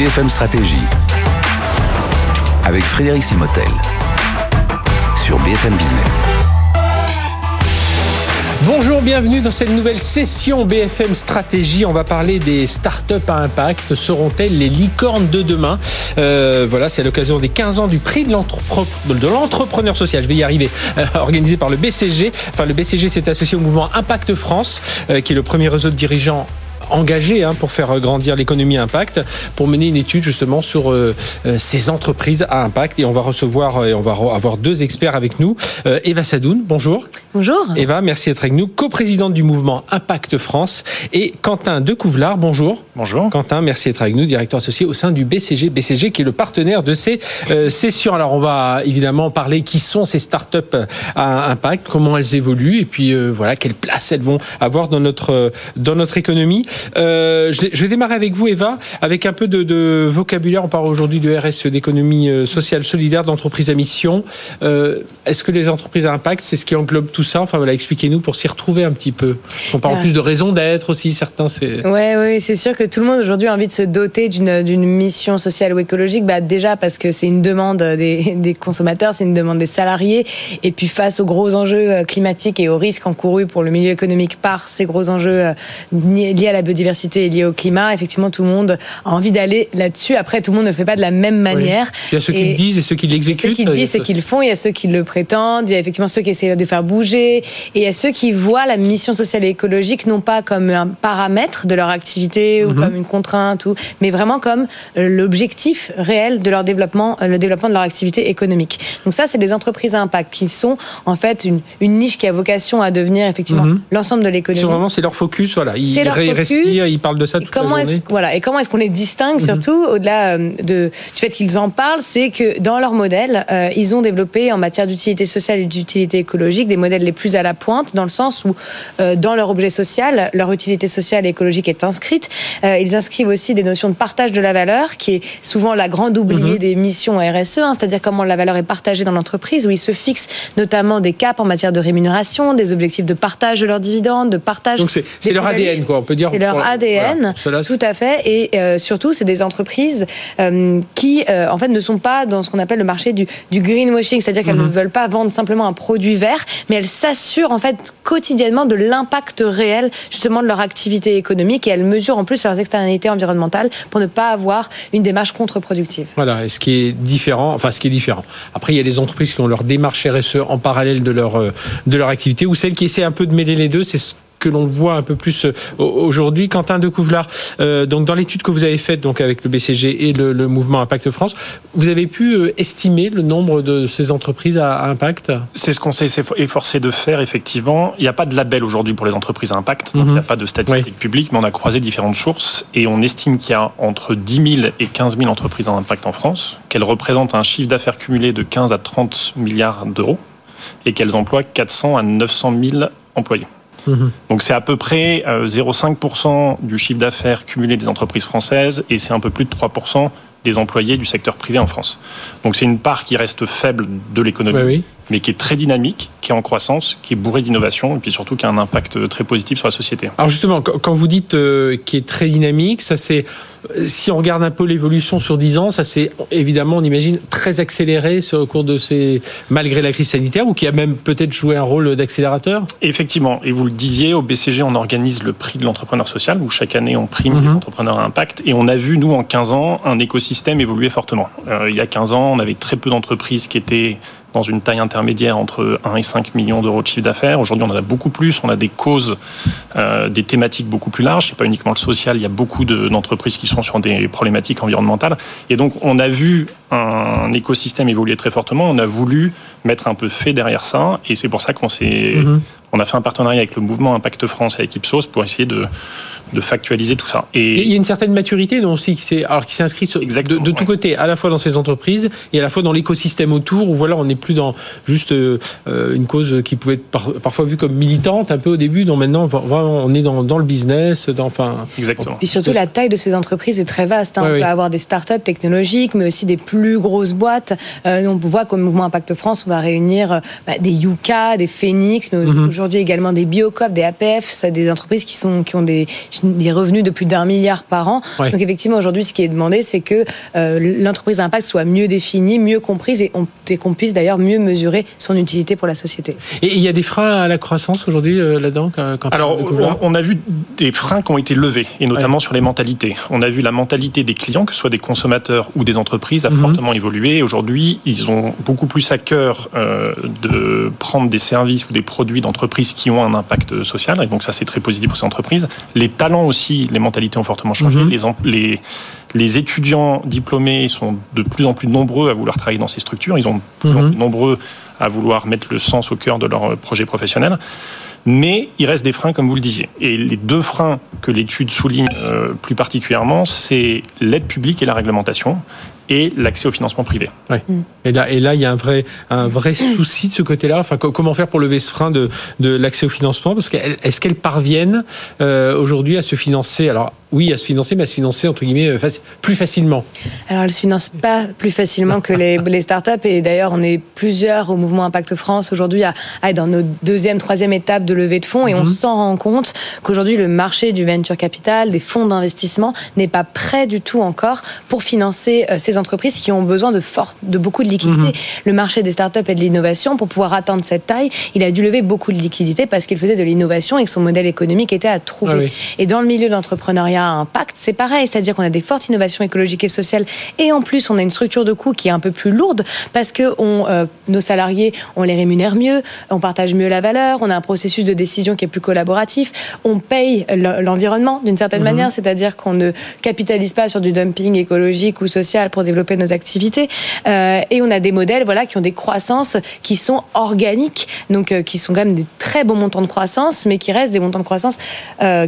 BFM Stratégie avec Frédéric Simotel sur BFM Business. Bonjour, bienvenue dans cette nouvelle session BFM Stratégie. On va parler des startups à impact. Seront-elles les licornes de demain? Euh, Voilà, c'est à l'occasion des 15 ans du prix de l'entrepreneur social. Je vais y arriver. Euh, organisé par le BCG. Enfin, le BCG s'est associé au mouvement Impact France, euh, qui est le premier réseau de dirigeants engagé hein, pour faire grandir l'économie impact, pour mener une étude justement sur euh, euh, ces entreprises à impact. Et on va recevoir euh, et on va avoir deux experts avec nous. Eva Sadoun, bonjour. Bonjour. Eva, merci d'être avec nous, coprésidente du mouvement Impact France. Et Quentin Decouvlard, bonjour. Bonjour. Quentin, merci d'être avec nous, directeur associé au sein du BCG. BCG qui est le partenaire de ces sessions. Alors on va évidemment parler qui sont ces startups à impact, comment elles évoluent? Et puis voilà quelle place elles vont avoir dans notre dans notre économie. Euh, je, vais démarrer avec vous, Eva, avec un peu de, vocabulaire. On parle aujourd'hui de RSE, d'économie euh, sociale solidaire, d'entreprise à mission. Euh, est-ce que les entreprises à impact, c'est ce qui englobe tout ça Enfin voilà, expliquez-nous pour s'y retrouver un petit peu. On parle plus de raison d'être aussi, certains. C'est... Ouais, oui, c'est sûr que tout le monde aujourd'hui a envie de se doter d'une, d'une mission sociale ou écologique. Bah, déjà parce que c'est une demande des, des consommateurs, c'est une demande des salariés. Et puis face aux gros enjeux climatiques et aux risques encourus pour le milieu économique par ces gros enjeux liés à la biodiversité liée au climat, effectivement, tout le monde a envie d'aller là-dessus. Après, tout le monde ne fait pas de la même manière. Il y a ceux qui le disent et ceux qui l'exécutent. Ceux qui le disent, ceux qui le font, il y a ceux qui le prétendent, il y a effectivement ceux qui essaient de faire bouger, et a ceux qui voient la mission sociale et écologique non pas comme un paramètre de leur activité ou mhm. comme une contrainte, ou, mais vraiment comme euh, l'objectif réel de leur développement, euh, le développement de leur activité économique. Donc ça, c'est des entreprises à impact qui sont en fait une, une niche qui a vocation à devenir effectivement mhm. l'ensemble de l'économie. Vraiment, c'est leur focus, voilà. Ils, leur focus, ils parlent de ça toute comment la journée. Voilà, et comment est-ce qu'on les distingue mhm. surtout au-delà euh, de, du fait qu'ils en parlent, c'est que dans leur modèle, euh, ils ont développé en matière d'utilité sociale et d'utilité écologique des modèles les plus à la pointe, dans le sens où euh, dans leur objet social, leur utilité sociale et écologique est inscrite. ils inscrivent aussi des notions de partage de la valeur, qui est souvent la grande oubliée mhm. des missions RSE, hein, c'est-à-dire comment la valeur est partagée dans l'entreprise, où ils se fixent notamment des caps en matière de rémunération, des objectifs de partage de leurs dividendes, de partage. Donc c'est leur ADN, quoi. On peut dire. C'est leur ADN, tout à fait. Et euh, surtout, c'est des entreprises euh, qui, euh, en fait, ne sont pas dans ce qu'on appelle le marché du, du greenwashing, c'est-à-dire qu'elles mhm. ne veulent pas vendre simplement un produit vert, mais elles s'assurent en fait quotidiennement de l'impact réel justement de leur activité économique et elles mesurent en plus leurs externalités environnementales pour ne pas avoir une démarche contre-productive. Voilà, et ce qui est différent, enfin ce qui est différent. Après, il y a des entreprises qui ont leur démarche RSE en parallèle de leur de leur activité ou celles qui essaient un peu de mêler les deux. C'est que l'on voit un peu plus euh, aujourd'hui. Quentin de Couvlar, euh, donc dans l'étude que vous avez faite donc avec le BCG et le, mouvement Impact France, vous avez pu euh, estimer le nombre de ces entreprises à, impact? C'est ce qu'on s'est efforcé de faire effectivement. Il n'y a pas de label aujourd'hui pour les entreprises à impact, il n'y a mhm. pas de statistiques publiques, mais on a croisé différentes sources et on estime qu'il y a entre 10 000 et 15 000 entreprises à impact en France, qu'elles représentent un chiffre d'affaires cumulé de 15 à 30 milliards d'euros et qu'elles emploient 400 à 900 000 employés. Mhm. Donc c'est à peu près 0,5% euh, du chiffre d'affaires cumulé des entreprises françaises et c'est un peu plus de 3% des employés du secteur privé en France. Donc c'est une part qui reste faible de l'économie, mais qui est très dynamique, qui est en croissance, qui est bourrée d'innovation et puis surtout qui a un impact très positif sur la société. Alors justement, quand vous dites euh, qui est très dynamique, ça c'est si on regarde un peu l'évolution sur 10 ans, ça s'est évidemment, on imagine, très accéléré au cours de ces, malgré la crise sanitaire, ou qui a même peut-être joué un rôle d'accélérateur? Effectivement, et vous le disiez, au BCG, on organise le prix de l'entrepreneur social, où chaque année on prime les mhm. entrepreneurs à impact, et on a vu, nous, en 15 ans, un écosystème évoluer fortement. Euh, il y a 15 ans, on avait très peu d'entreprises qui étaient dans une taille intermédiaire entre 1 et 5 millions d'euros de chiffre d'affaires. Aujourd'hui, on en a beaucoup plus. On a des causes, euh, des thématiques beaucoup plus larges. C'est pas uniquement le social. Il y a beaucoup d'entreprises qui sont sur des problématiques environnementales. Et donc, on a vu un écosystème évoluer très fortement. On a voulu mettre un peu fait derrière ça. Et c'est pour ça qu'on s'est, mhm. on a fait un partenariat avec le mouvement Impact France et avec Ipsos pour essayer de de factualiser tout ça. Et il y a une certaine maturité donc aussi qui s'est alors qui s'inscrit de, de tous côtés, à la fois dans ces entreprises et à la fois dans l'écosystème autour où voilà on n'est plus dans juste euh, une cause qui pouvait être parfois vue comme militante un peu au début, donc maintenant vraiment on est dans, dans le business, dans enfin. Exactement. Et surtout la taille de ces entreprises est très vaste. Hein. on peut avoir des startups technologiques, mais aussi des plus grosses boîtes. Euh, on voit qu'au mouvement Impact France, on va réunir euh, bah, des Yuka, des Phoenix, mais mhm. aujourd'hui également des Biocop, des APF, ça des entreprises qui sont qui ont des des revenus de plus d'un milliard par an. Ouais. Donc effectivement, aujourd'hui, ce qui est demandé, c'est que euh, l'entreprise à impact soit mieux définie, mieux comprise et, on- et qu'on puisse d'ailleurs mieux mesurer son utilité pour la société. Et il y a des freins à la croissance aujourd'hui euh, là-dedans Alors, on a vu des freins qui ont été levés, et notamment sur les mentalités. On a vu la mentalité des clients, que ce soit des consommateurs ou des entreprises, a Mhm. Fortement évolué. Aujourd'hui, ils ont beaucoup plus à cœur euh, de prendre des services ou des produits d'entreprises qui ont un impact social. Et donc, ça, c'est très positif pour ces entreprises. Les talents aussi, les mentalités ont fortement changé. Mhm. Les, em- les, les étudiants diplômés sont de plus en plus nombreux à vouloir travailler dans ces structures. Ils sont de plus en Mhm. plus nombreux à vouloir mettre le sens au cœur de leur projet professionnel. Mais il reste des freins, comme vous le disiez. Et les deux freins que l'étude souligne euh, plus particulièrement, c'est l'aide publique et la réglementation et l'accès au financement privé. Et là, et là, il y a un vrai, un vrai souci de ce côté-là. Enfin, co- comment faire pour lever ce frein de, de l'accès au financement? Parce qu'elles- est-ce qu'elles parviennent euh, aujourd'hui à se financer? Alors, oui, à se financer, mais à se financer entre guillemets euh, plus facilement. Alors, elles ne se financent pas plus facilement que les, les startups. Et d'ailleurs, on est plusieurs au mouvement Impact France aujourd'hui à, à être dans nos deuxième, troisième étape de levée de fonds. Et on s'en rend compte qu'aujourd'hui, le marché du venture capital, des fonds d'investissement, n'est pas prêt du tout encore pour financer euh, ces entreprises qui ont besoin de, fort, de beaucoup de liquidités. Le marché des startups et de l'innovation, pour pouvoir atteindre cette taille, il a dû lever beaucoup de liquidités parce qu'il faisait de l'innovation et que son modèle économique était à trouver. Ah oui. Et dans le milieu de l'entrepreneuriat à impact, c'est pareil, c'est-à-dire qu'on a des fortes innovations écologiques et sociales, et en plus on a une structure de coûts qui est un peu plus lourde parce que on, euh, nos salariés, on les rémunère mieux, on partage mieux la valeur, on a un processus de décision qui est plus collaboratif, on paye l'environnement d'une certaine manière, c'est-à-dire qu'on ne capitalise pas sur du dumping écologique ou social pour développer nos activités, Euh, et on a des modèles voilà qui ont des croissances qui sont organiques, donc euh, qui sont quand même des très bons montants de croissance, mais qui restent des montants de croissance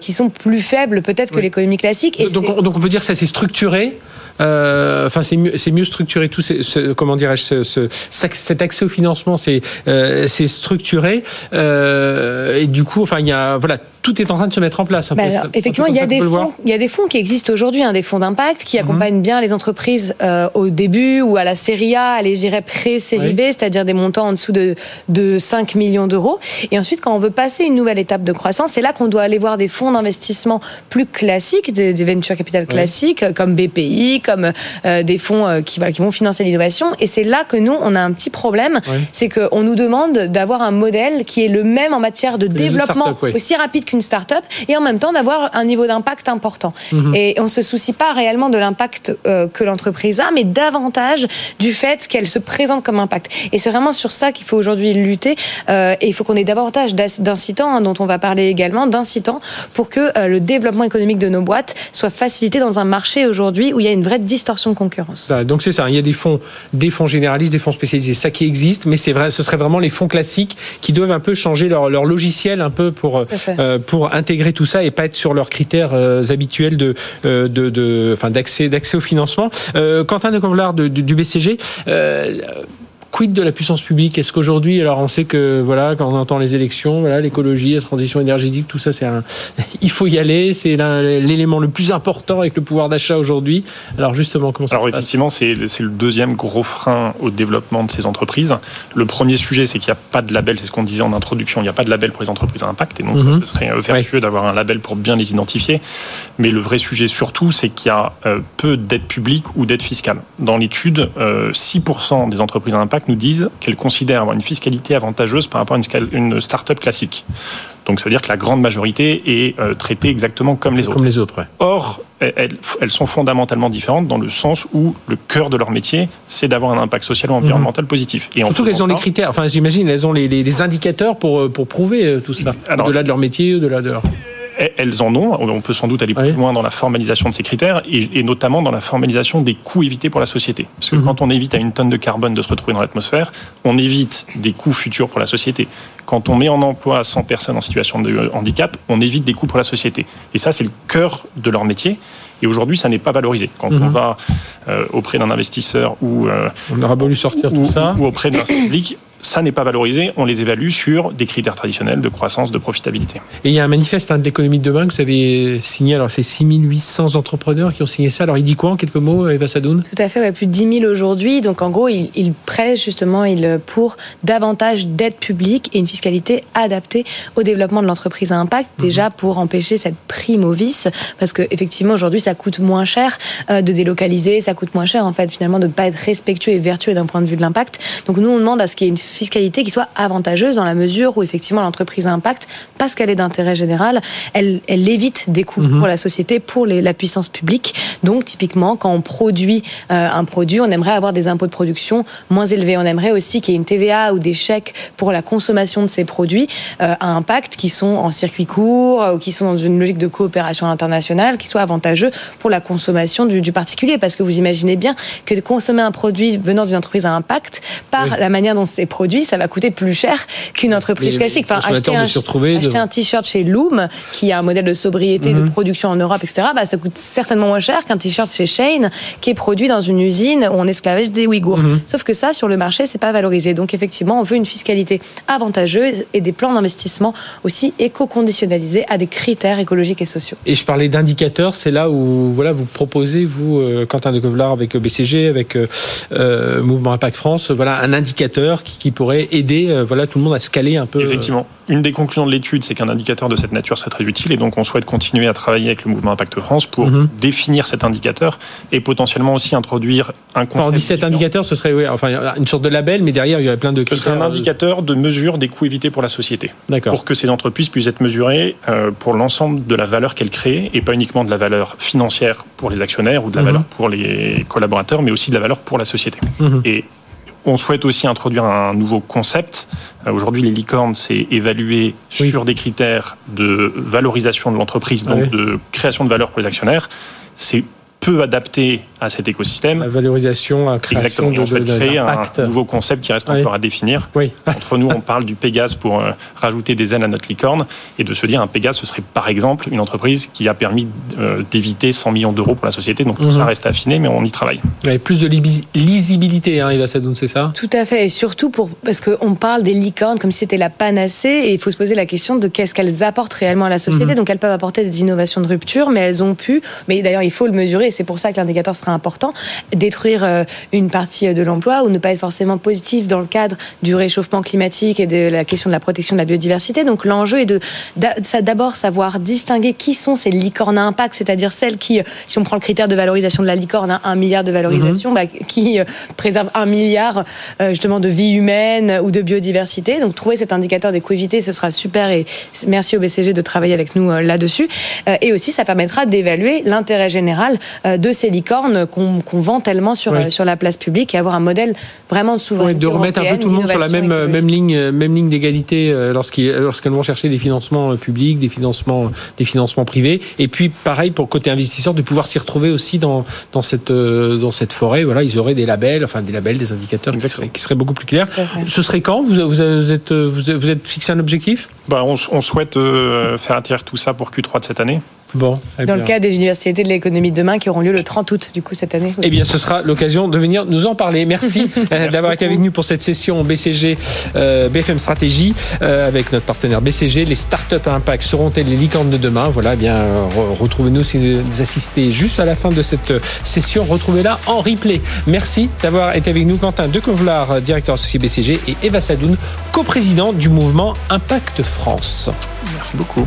qui sont plus faibles peut-être que Oui. L'économie classique. Et donc, donc, on peut dire que ça s'est structuré. euh, Enfin, c'est mieux, c'est mieux structuré. Tout, ces- ce, comment dirais-je, ce, ce- cet accès au financement, c'est euh, c'est structuré. euh, et du coup, enfin, il y a, voilà, tout est en train de se mettre en place. un Bah peu. alors, C'est un peu effectivement, il y a des fonds, il y a des fonds qui existent aujourd'hui, hein, des fonds d'impact Mhm. qui accompagnent bien les entreprises euh, au début ou à la série A, allez, je dirais pré-série Oui. B, c'est-à-dire des montants en dessous de, de 5 millions d'euros. Et ensuite, quand on veut passer une nouvelle étape de croissance, c'est là qu'on doit aller voir des fonds d'investissement plus classiques, des, des venture capital classiques, euh, comme BPI, comme euh, des fonds euh, qui, voilà, qui vont financer l'innovation. Et c'est là que nous, on a un petit problème, Oui. c'est qu'on nous demande d'avoir un modèle qui est le même en matière de développement aussi rapide qu'une start-up et en même temps d'avoir un niveau d'impact important. Mhm. Et on se soucie pas réellement de l'impact euh, que l'entreprise a, mais davantage du fait qu'elle se présente comme impact. Et c'est vraiment sur ça qu'il faut aujourd'hui lutter. Euh, et il faut qu'on ait davantage d'incitants, hein, dont on va parler également, d'incitants pour que euh, le développement économique de nos boîtes soit facilité dans un marché aujourd'hui où il y a une vraie distorsion de concurrence. Ça, donc c'est ça. Il y a des fonds, des fonds généralistes, des fonds spécialisés, ça qui existe, mais c'est vrai, ce serait vraiment les fonds classiques qui doivent un peu changer leur, leur logiciel un peu pour euh, pour intégrer tout ça et pas être sur leurs critères euh, habituels euh, de, de enfin d'accès d'accès au financement. Euh, Quentin de du, du BCG. Euh, Quid de la puissance publique? Est-ce qu'aujourd'hui, alors on sait que voilà, quand on entend les élections, voilà, l'écologie, la transition énergétique, tout ça, c'est un, il faut y aller, c'est l'élément le plus important avec le pouvoir d'achat aujourd'hui. Alors justement, comment ça Alors se passe? effectivement, c'est le deuxième gros frein au développement de ces entreprises. Le premier sujet, c'est qu'il n'y a pas de label, c'est ce qu'on disait en introduction, il n'y a pas de label pour les entreprises à impact, et donc Mhm. ce serait euh, vertueux d'avoir un label pour bien les identifier. Mais le vrai sujet surtout, c'est qu'il y a euh, peu d'aide publique ou d'aide fiscale. Dans l'étude, euh, 6% des entreprises à impact nous disent qu'elles considèrent avoir une fiscalité avantageuse par rapport à une, start-up classique. Donc ça veut dire que la grande majorité est euh, traitée exactement comme les autres. Comme les autres, ouais. Or, elles, elles sont fondamentalement différentes dans le sens où le cœur de leur métier, c'est d'avoir un impact social ou environnemental positif. Et Surtout qu'elles ont les ça- critères, enfin j'imagine, elles ont les, les- les indicateurs pour, euh, pour prouver euh, tout ça. Au-delà de leur métier, au-delà de leur... elles en ont. On peut sans doute aller plus Oui. loin dans la formalisation de ces critères et, et notamment dans la formalisation des coûts évités pour la société. Parce que Mhm. quand on évite à une tonne de carbone de se retrouver dans l'atmosphère, on évite des coûts futurs pour la société. Quand on met en emploi 100 personnes en situation de handicap, on évite des coûts pour la société. Et ça, c'est le cœur de leur métier. Et aujourd'hui, ça n'est pas valorisé. Quand Mhm. on va euh, auprès d'un investisseur ou euh, On aura voulu sortir ou, tout ça. ou auprès d'un public, ça n'est pas valorisé. On les évalue sur des critères traditionnels de croissance, de profitabilité. Et il y a un manifeste hein, de l'économie de demain que vous avez signé. Alors, c'est 6800 entrepreneurs qui ont signé ça. Alors, il dit quoi en quelques mots, Eva Sadoun? Tout à fait, ouais, plus de 10 000 aujourd'hui. Donc, en gros, il, il prêche justement il, pour davantage d'aide publique et une fiscalité adaptée au développement de l'entreprise à impact. Mhm. Déjà, pour empêcher cette prime au vice. Parce que, effectivement, aujourd'hui, ça coûte moins cher euh, de délocaliser. Ça coûte moins cher, en fait, finalement, de ne pas être respectueux et vertueux d'un point de vue de l'impact. Donc, nous, on demande à ce qu'il y ait une fiscalité qui soit avantageuse dans la mesure où, effectivement, l'entreprise à impact, parce qu'elle est d'intérêt général, elle, elle évite des coûts mhm. pour la société, pour les, la puissance publique. Donc, typiquement, quand on produit euh, un produit, on aimerait avoir des impôts de production moins élevés. On aimerait aussi qu'il y ait une TVA ou des chèques pour la consommation de ces produits euh, à impact qui sont en circuit court euh, ou qui sont dans une logique de coopération internationale, qui soient avantageux pour la consommation du, du particulier. Parce que vous imaginez bien que de consommer un produit venant d'une entreprise à impact, par la manière dont c'est produit, ça va coûter plus cher qu'une entreprise classique. Enfin, acheter un, acheter un t-shirt chez Loom, qui a un modèle de sobriété de mhm. production en Europe, etc., bah, ça coûte certainement moins cher qu'un t-shirt chez Shane, qui est produit dans une usine où on esclavage des Ouïghours. Mhm. Sauf que ça, sur le marché, c'est pas valorisé. Donc, effectivement, on veut une fiscalité avantageuse et des plans d'investissement aussi éco-conditionnalisés à des critères écologiques et sociaux. Et je parlais d'indicateurs, c'est là où voilà, vous proposez, vous, euh, Quentin de Covelard, avec BCG, avec euh, euh, Mouvement Impact France, voilà, un indicateur qui, qui pourrait aider voilà, tout le monde à se caler un peu. Effectivement une des conclusions de l'étude, c'est qu'un indicateur de cette nature serait très utile et donc on souhaite continuer à travailler avec le mouvement Impact France pour mhm. définir cet indicateur et potentiellement aussi introduire un concept. Enfin, 17 indicateurs, ce serait enfin, une sorte de label, mais derrière il y aurait plein de. Ce serait un indicateur de mesure des coûts évités pour la société. D'accord. Pour que ces entreprises puissent être mesurées euh, pour l'ensemble de la valeur qu'elles créent et pas uniquement de la valeur financière pour les actionnaires ou de la mhm. valeur pour les collaborateurs, mais aussi de la valeur pour la société. Mhm. Et on souhaite aussi introduire un nouveau concept. Euh, aujourd'hui, les licornes, c'est évalué sur des critères de valorisation de l'entreprise, donc de création de valeur pour les actionnaires. C'est peu adapté à cet écosystème. La valorisation, la création Exactement. de, créer un nouveau concept qui reste encore à définir. Oui. Entre nous, on parle du Pégase pour euh, rajouter des ailes à notre licorne et de se dire un Pégase, ce serait par exemple une entreprise qui a permis euh, d'éviter 100 millions d'euros pour la société. Donc tout ça mhm. reste affiné, mais on y travaille. plus de lisibilité, hein, Eva Sadoun, c'est ça? Tout à fait. Et surtout pour, parce qu'on parle des licornes comme si c'était la panacée et il faut se poser la question de qu'est-ce qu'elles apportent réellement à la société. Mhm. Donc elles peuvent apporter des innovations de rupture, mais elles ont pu, mais d'ailleurs il faut le mesurer c'est pour ça que l'indicateur sera important, détruire euh, une partie euh, de l'emploi ou ne pas être forcément positif dans le cadre du réchauffement climatique et de la question de la protection de la biodiversité. Donc l'enjeu est de d'abord savoir distinguer qui sont ces licornes à impact, c'est-à-dire celles qui, si on prend le critère de valorisation de la licorne, un milliard de valorisation, mhm. bah, qui euh, préservent un milliard justement de vie humaine ou de biodiversité. Donc trouver cet indicateur d'équité, ce sera super et merci au BCG de travailler avec nous là-dessus. et aussi, ça permettra d'évaluer l'intérêt général euh, de ces licornes qu'on vend tellement sur, euh, sur la place publique et avoir un modèle vraiment de souveraineté. de remettre un peu tout le monde sur la même, euh, même ligne, même ligne d'égalité lorsqu'elles vont chercher des financements publics, des financements, des financements privés. Et puis, pareil, pour le côté investisseur, de pouvoir s'y retrouver aussi dans, dans, cette, dans cette forêt. Voilà, ils auraient des labels, enfin des labels, des indicateurs qui seraient, qui seraient, beaucoup plus clairs. Ce serait quand? Vous, vous, êtes, vous êtes fixé un objectif? Bah, on, on souhaite faire atterrir tout ça pour Q3 de cette année. Bon, eh dans le cas des universités de l'économie de demain qui auront lieu le 30 août du coup cette année. Eh bien, ce sera l'occasion de venir nous en parler. Merci, euh, d'avoir été avec nous pour cette session BCG euh, BFM Stratégie euh, avec notre partenaire BCG. Les startups à impact seront-elles les licornes de demain? Voilà, eh bien retrouvez-nous si vous assistez juste à la fin de cette session. Retrouvez-la en replay. Merci d'avoir été avec nous, Quentin de Decovelard, directeur associé BCG, et Eva Sadoun, coprésident du mouvement Impact France. Merci beaucoup.